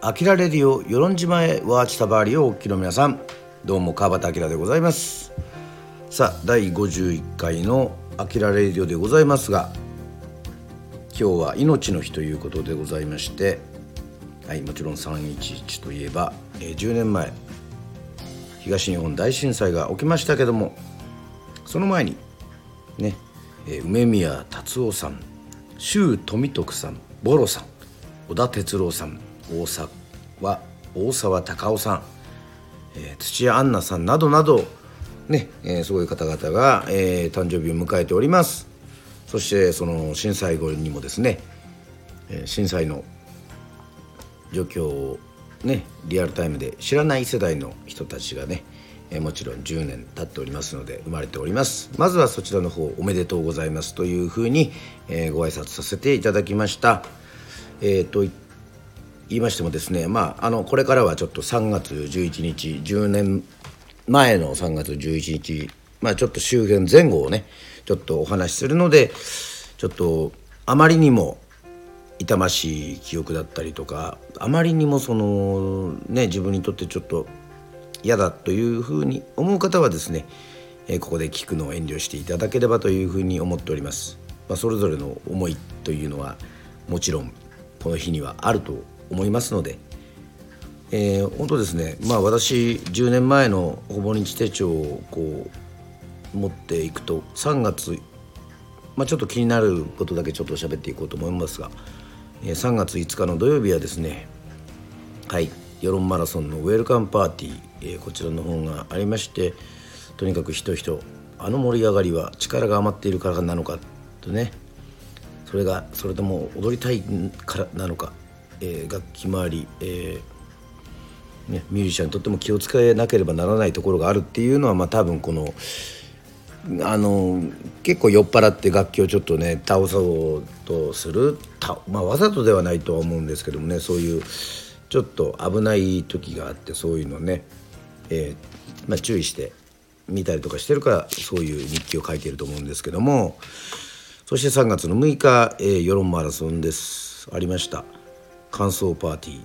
アキラレディオ与論島へワーチタバーリをお聞きの皆さん。どうも川端明でございます。さあ第51回のアキラレディオでございますが今日は命の日ということでございましてはいもちろん311といえば、えー、10年前東日本大震災が起きましたけどもその前にね、えー、梅宮達夫さん周富徳さんボロさん小田哲郎さん大沢大沢た夫さん、えー、土屋アンナさんなどなどね、えー、そういう方々が、えー、誕生日を迎えております。そしてその震災後にもですね、えー、震災の状況をねリアルタイムで知らない世代の人たちがね、えー、もちろん10年経っておりますので生まれております。まずはそちらの方おめでとうございますというふうに、えー、ご挨拶させていただきました。えー、と言いましてもですねまああのこれからはちょっと3月11日10年前の3月11日まあちょっと周辺前後をねちょっとお話しするのでちょっとあまりにも痛ましい記憶だったりとかあまりにもそのね自分にとってちょっと嫌だというふうに思う方はですね、ここで聞くのを遠慮していただければというふうに思っております。まあ、それぞれの思いというのはもちろんこの日にはあると思いますので、えー、本当ですねまあ私10年前のほぼ日手帳をこう持っていくと3月、まあ、ちょっと気になることだけちょっと喋っていこうと思いますが、えー、3月5日の土曜日はですねはい世論マラソンのウェルカムパーティー、えー、こちらの方がありましてとにかく人々あの盛り上がりは力が余っているからなのかとねそれがそれとも踊りたいからなのか、えー、楽器周り、えーね、ミュージシャンにとっても気を使えなければならないところがあるっていうのは、まあ、多分このあの結構酔っ払って楽器をちょっとね倒そうとするた、まあ、わざとではないとは思うんですけどもねそういうちょっと危ない時があってそういうのね、えーまあ、注意して見たりとかしてるからそういう日記を書いていると思うんですけども。そして3月の6日、えー、世論マラソンですありました感想パーティー。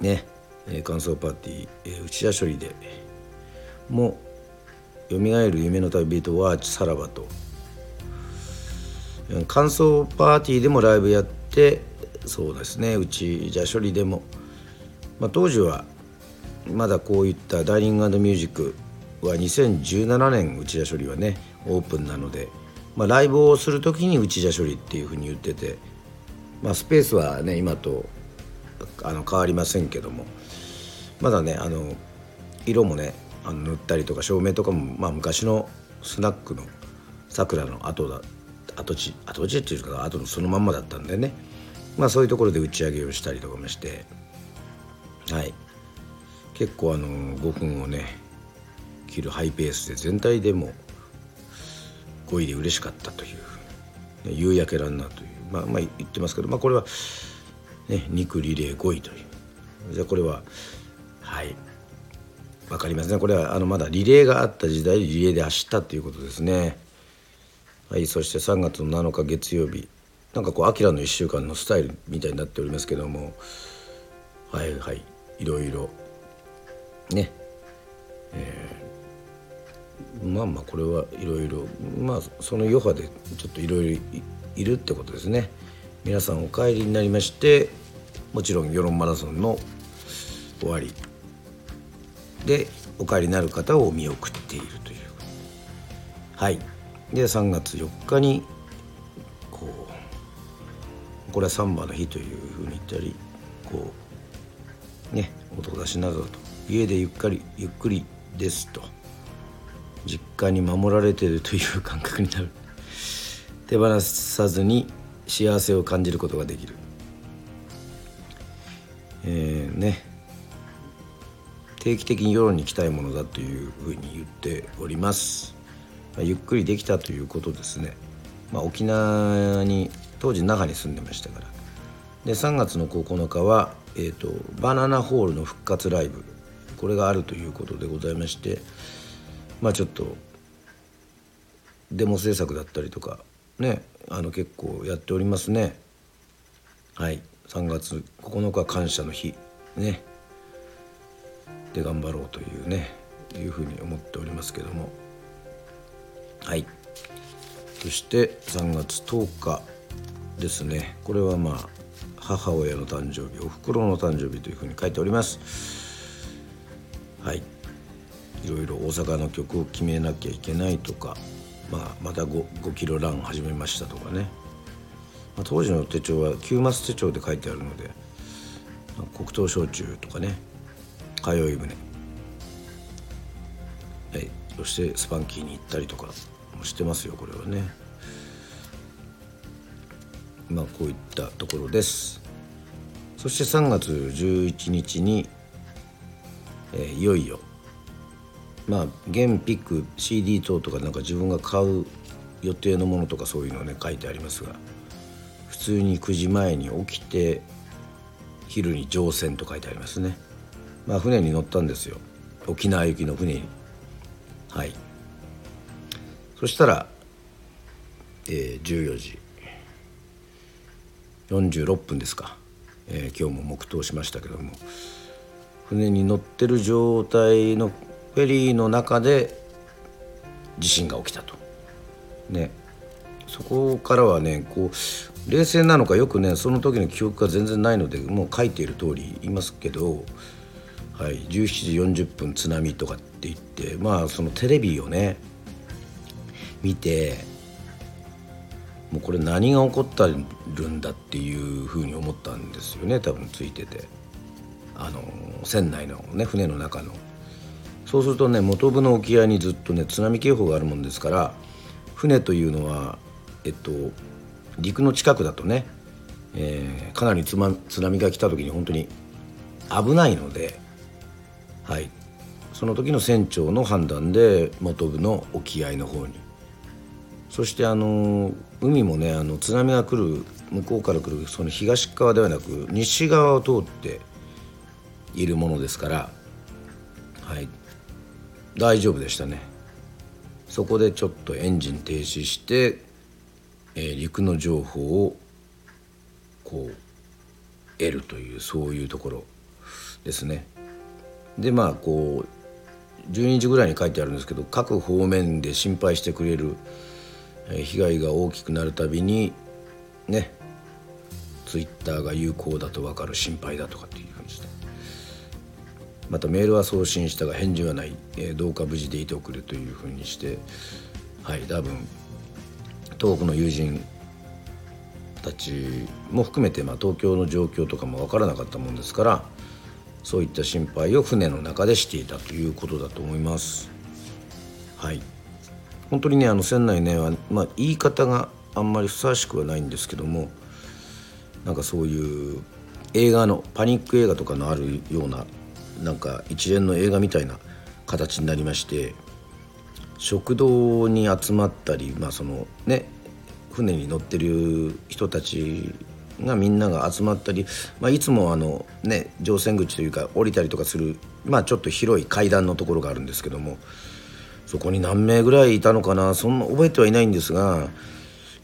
ね、えー、感想パーティー、えー、内田処理で。もよみがえる夢の旅人はさらばと。感想パーティーでもライブやってそうですね。内田処理でも、まあ、当時はまだこういったダイニングミュージックは2017年内田処理はねオープンなのでまあ、ライブをする時に内田処理っていうふうに言ってて、まあ、スペースはね今とあの変わりませんけども。まだねあの色もねあの塗ったりとか照明とかも、まあ、昔のスナックのさくらの後だ跡地跡地っていうか後のそのまんまだったんでね。まあそういうところで打ち上げをしたりとかもして。はい。結構あの5分をね切るハイペースで全体でも5位で嬉しかったという、夕焼けランナーという、まあ、まあ言ってますけど、まあ、これは、ね、2区リレー5位という。じゃこれははい。分かりますね。これはあのまだリレーがあった時代リレーで走ったということですね。はい、そして3月の7日月曜日。なんかこう「あきらの1週間」のスタイルみたいになっておりますけども。はいはい。いろいろ。ね。えー。まあまあこれはいろいろ。まあその余波でちょっといろいろいるってことですね。皆さんお帰りになりましてもちろん世論マラソンの終わり。でお帰りになる方を見送っているという。はい。で3月4日にこうこれはサンバの日というふうに言ったりこうね音出しなどと家でゆっくりゆっくりですと。実家に守られてるという感覚になる。手放さずに幸せを感じることができる。えー、ね。定期的に世論に来たいものだというふうに言っております、まあ、ゆっくりできたということですね、まあ、沖縄に当時那覇に住んでましたから。で3月の9日は、えーとバナナホールの復活ライブ。これがあるということでございまして。まあちょっとデモ制作だったりとかねあの結構やっておりますね。はい。3月9日感謝の日。ね。で頑張ろうというねいうふうに思っておりますけども。はい。そして3月10日ですね。これはまあ母親の誕生日おふくろの誕生日というふうに書いております。はい。いろいろ大阪の曲を決めなきゃいけないとか、まあ、また 5, 5キロラン始めましたとかね、まあ、当時の手帳は9マス手帳で書いてあるので黒糖焼酎とかね。通い船。はい。そしてスパンキーに行ったりとかもしてますよこれはね。まあこういったところです。そして3月11日に、えー、いよいよまあ現ピック CD 等とかなんか自分が買う予定のものとかそういうのね書いてありますが普通に9時前に起きて昼に乗船と書いてありますね。まあ船に乗ったんですよ。沖縄行きの船に。はい。そしたら、えー、14時。46分ですか、えー、今日も黙祷しましたけども。船に乗ってる状態のフェリーの中で地震が起きたと。ねそこからはねこう冷静なのかよくねその時の記憶が全然ないのでもう書いている通り言いますけど、はい、17時40分津波とかって言ってまあそのテレビをね見てもうこれ何が起こってるんだっていうふうに思ったんですよね多分ついててあの船内のね船の中の。そうするとね本部の沖合にずっとね津波警報があるもんですから船というのはえっと陸の近くだとね、えー、かなり津波が来た時に本当に危ないので、はい、その時の船長の判断で本部の沖合の方に。そしてあの海もねあの津波が来る向こうから来るその東側ではなく西側を通っているものですから、はい、大丈夫でしたね。そこでちょっとエンジン停止して、えー、陸の情報をこう得るというそういうところですね。でまあこう12時ぐらいに書いてあるんですけど各方面で心配してくれる、え、被害が大きくなるたびにねツイッターが有効だと分かる心配だとかっていう。またメールは送信したが返事はない、えー、どうか無事でいておくれというふうにしてはい多分東北の友人たちも含めて、まあ、東京の状況とかも分からなかったもんですからそういった心配を船の中でしていたということだと思います。はい本当にねあの船内ねは、まあ、言い方があんまりふさわしくはないんですけどもなんかそういう映画のパニック映画とかのあるようななんか一連の映画みたいな形になりまして食堂に集まったりまあそのね船に乗ってる人たちがみんなが集まったり、まあ、いつもあのね乗船口というか降りたりとかするまあちょっと広い階段のところがあるんですけどもそこに何名ぐらいいたのかなそんな覚えてはいないんですが、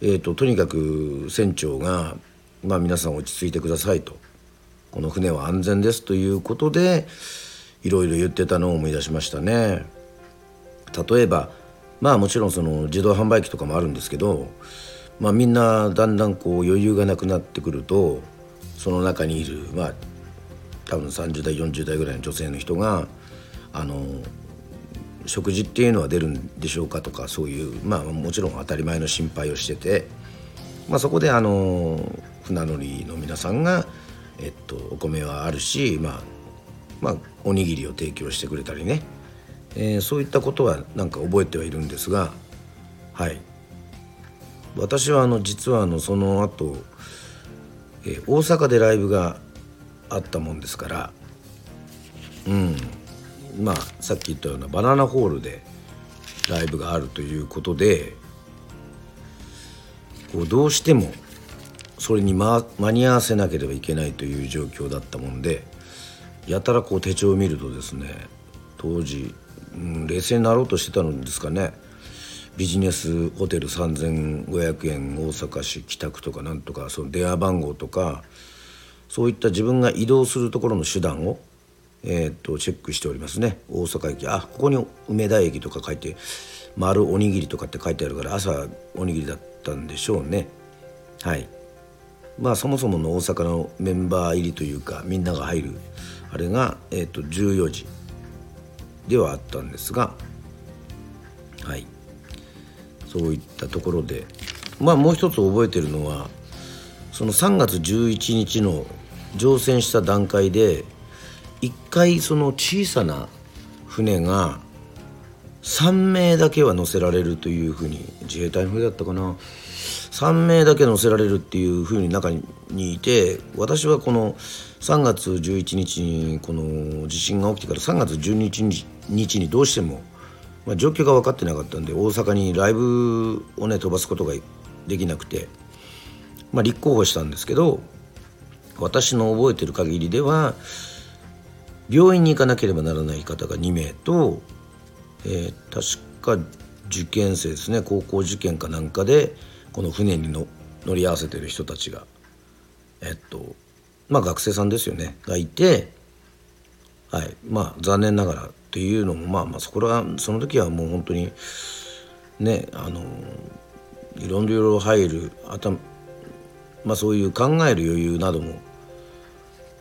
えーと、とにかく船長が、まあ、皆さん落ち着いてくださいと。この船は安全ですということでいろいろ言ってたのを思い出しましたね。例えばまあもちろんその自動販売機とかもあるんですけど、まあ、みんなだんだんこう余裕がなくなってくるとその中にいるまあ多分30代40代ぐらいの女性の人があの食事っていうのは出るんでしょうかとかそういうまあもちろん当たり前の心配をしてて、まあ、そこであの船乗りの皆さんがえっと、お米はあるし、まあ、まあおにぎりを提供してくれたりね、えー、そういったことはなんか覚えてはいるんですがはい。私はあの実はあのその後、えー、大阪でライブがあったもんですからうん。まあさっき言ったようなバナナホールでライブがあるということでこうどうしてもそれに、ま、間に合わせなければいけないという状況だったもんでやたらこう手帳を見るとですね当時、うん、冷静になろうとしてたのですかね。ビジネスホテル3500円大阪市北区とかなんとかその電話番号とかそういった自分が移動するところの手段を、えー、とチェックしておりますね。大阪駅あここに梅田駅とか書いて丸おにぎりとかって書いてあるから朝おにぎりだったんでしょうね。はい。まあそもそもの大阪のメンバー入りというかみんなが入るあれが、えー、と14時ではあったんですがはい。そういったところでまあもう一つ覚えてるのはその3月11日の乗船した段階で一回その小さな船が3名だけは乗せられるというふうに自衛隊の船だったかな。3名だけ乗せられるっていうふうに中にいて私はこの3月11日にこの地震が起きてから3月12日にどうしても、まあ、状況が分かってなかったんで大阪にライブをね飛ばすことができなくて、まあ、立候補したんですけど私の覚えてる限りでは病院に行かなければならない方が2名と、えー、確か受験生ですね。高校受験かなんかでこの船にの乗り合わせてる人たちがえっとまあ学生さんですよね。がいてはい。まあ残念ながらっていうのもまあまあそこはその時はもう本当にねあのいろいろ入る頭まあそういう考える余裕なども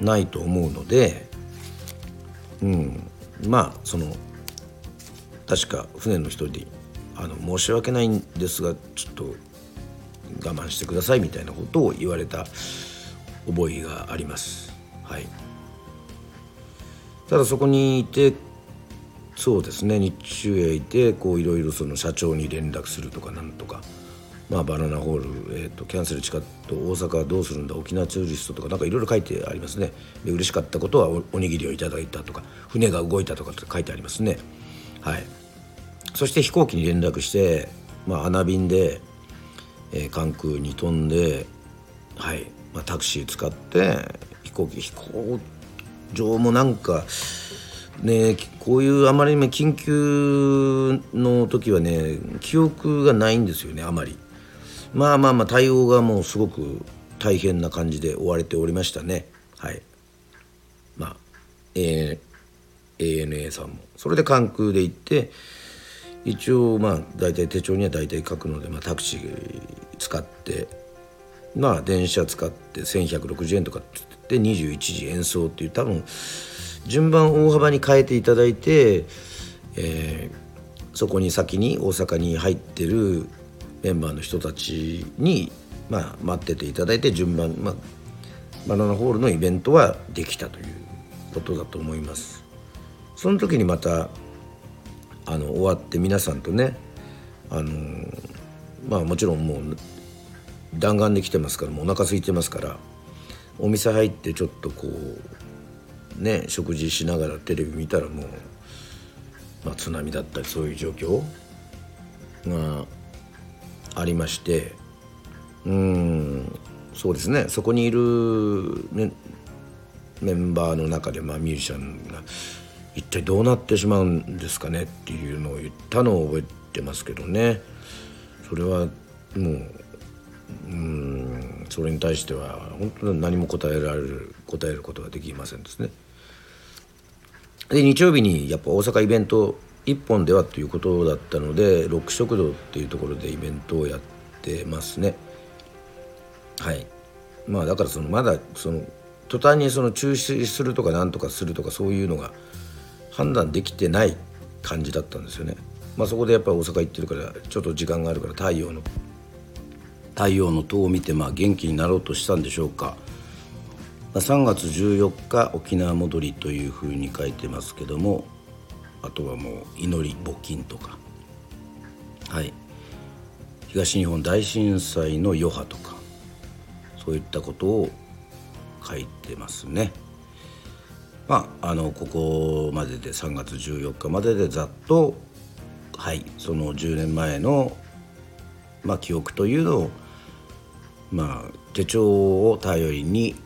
ないと思うのでうん。まあその確か船の人であの申し訳ないんですがちょっと我慢してくださいみたいなことを言われた覚えがあります。はい、ただそこにいてそうですね日中へいてこういろいろその社長に連絡するとかなんとか。まあ、バナナホール、えーと、キャンセルチカット大阪はどうするんだ沖縄ツーリストとかなんかいろいろ書いてありますねで嬉しかったことはおおにぎりをいただいたとか船が動いたとかって書いてありますねはいそして飛行機に連絡して、まあ、穴便で、えー、関空に飛んではい、まあ、タクシー使って飛行機飛行場もなんかねこういうあまりにも緊急の時はね記憶がないんですよねあまり。まあまあまあ対応がもうすごく大変な感じで追われておりましたね。はい。まあ、A、ANA さんも。それで関空で行って一応まあ大体手帳には大体書くので、まあ、タクシー使ってまあ電車使って1160円とかって言って21時演奏っていう多分順番大幅に変えていただいて、えー、そこに先に大阪に入ってるメンバーの人たちに、まあ、待ってていただいて順番、まあ、バナナホールのイベントはできたということだと思います。その時にまたあの終わって皆さんとねあのまあもちろんもう弾丸で来てますからもうお腹空いてますからお店入ってちょっとこうね食事しながらテレビ見たらもう、まあ、津波だったりそういう状況がありましてうんそうですね。そこにいる、ね、メンバーの中で、まあ、ミュージシャンが一体どうなってしまうんですかねっていうのを言ったのを覚えてますけどね。それはもううんそれに対しては本当に何も答えられる答えることができませんですね。で日曜日にやっぱ大阪イベント1本ではということだったのでロック食堂っていうところでイベントをやってますね。はい。まあだからそのまだその途端にその中止するとかなんとかするとかそういうのが判断できてない感じだったんですよね。まあそこでやっぱり大阪行ってるからちょっと時間があるから太陽の太陽の塔を見てまあ元気になろうとしたんでしょうか。3月14日沖縄戻りというふうに書いてますけどもあとはもう祈り募金とか。はい。東日本大震災の余波とかそういったことを書いてますね。まあ、あのここまでで3月14日まででざっとはいその10年前の、まあ、記憶というのを、まあ、手帳を頼りに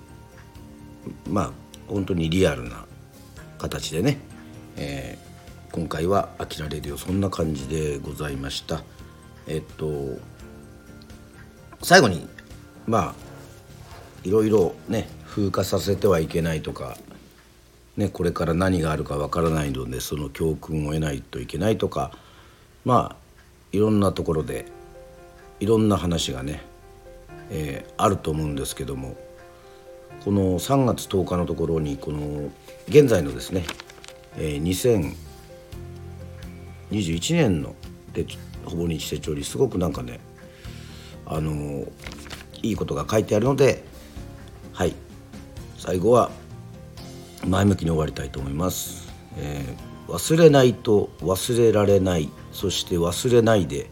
まあ本当にリアルな形でね、え今回は「あきらレディオ」そんな感じでございました。えっと最後にまあいろいろね風化させてはいけないとか、ね、これから何があるかわからないのでその教訓を得ないといけないとかまあいろんなところでいろんな話がね、えー、あると思うんですけどもこの3月10日のところにこの現在のですね、えー、2021年のでほぼ日手帳にすごくなんかねあのー、いいことが書いてあるのではい最後は前向きに終わりたいと思います、えー、忘れないと忘れられない。そして忘れないで。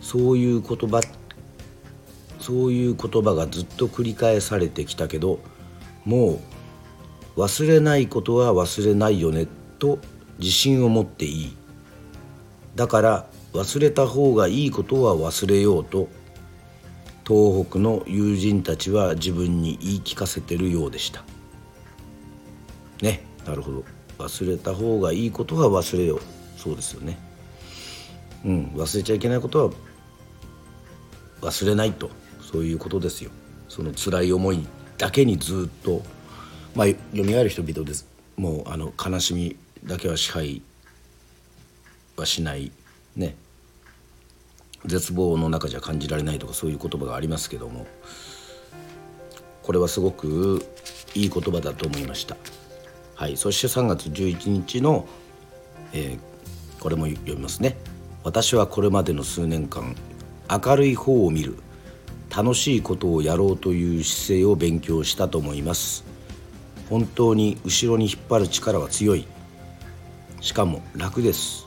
そういう言葉そういう言葉がずっと繰り返されてきたけどもう忘れないことは忘れないよね。と自信を持っていい。だから忘れた方がいいことは忘れようと東北の友人たちは自分に言い聞かせてるようでした。ねなるほど。忘れた方がいいことは忘れよう。そうですよね。うん忘れちゃいけないことは忘れないと。そういうことですよ。その辛い思いだけにずっと。まあよみがえる人々です。もうあの悲しみだけは支配はしない。ね。絶望の中じゃ感じられないとかそういう言葉がありますけども。これはすごくいい言葉だと思いました。はい、そして3月11日の、えー、これも読みますね。私はこれまでの数年間明るい方を見る楽しいことをやろうという姿勢を勉強したと思います。本当に後ろに引っ張る力は強い。しかも楽です。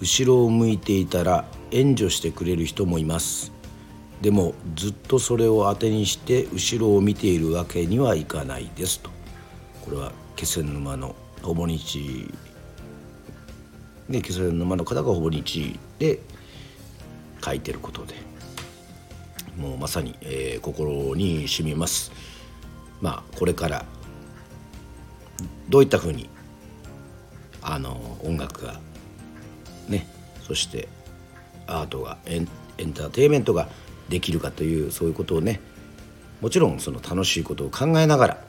後ろを向いていたら援助してくれる人もいます。でもずっとそれを当てにして後ろを見ているわけにはいかないですと。これは気仙沼のほぼ日で気仙沼の方がほぼ日で書いてることでもうまさに、えー、心に染みます。まあこれからどういったふうにあの音楽がねそしてアートがエンエンターテインメントができるかというそういうことをねもちろんその楽しいことを考えながら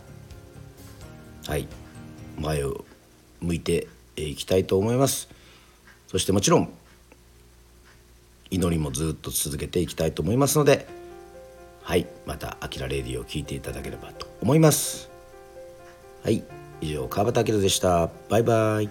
はい。前を向いていきたいと思います。そしてもちろん祈りもずっと続けていきたいと思いますのではいまた「あきらレディ」を聞いていただければと思います。はい以上川端明でした。バイバイ。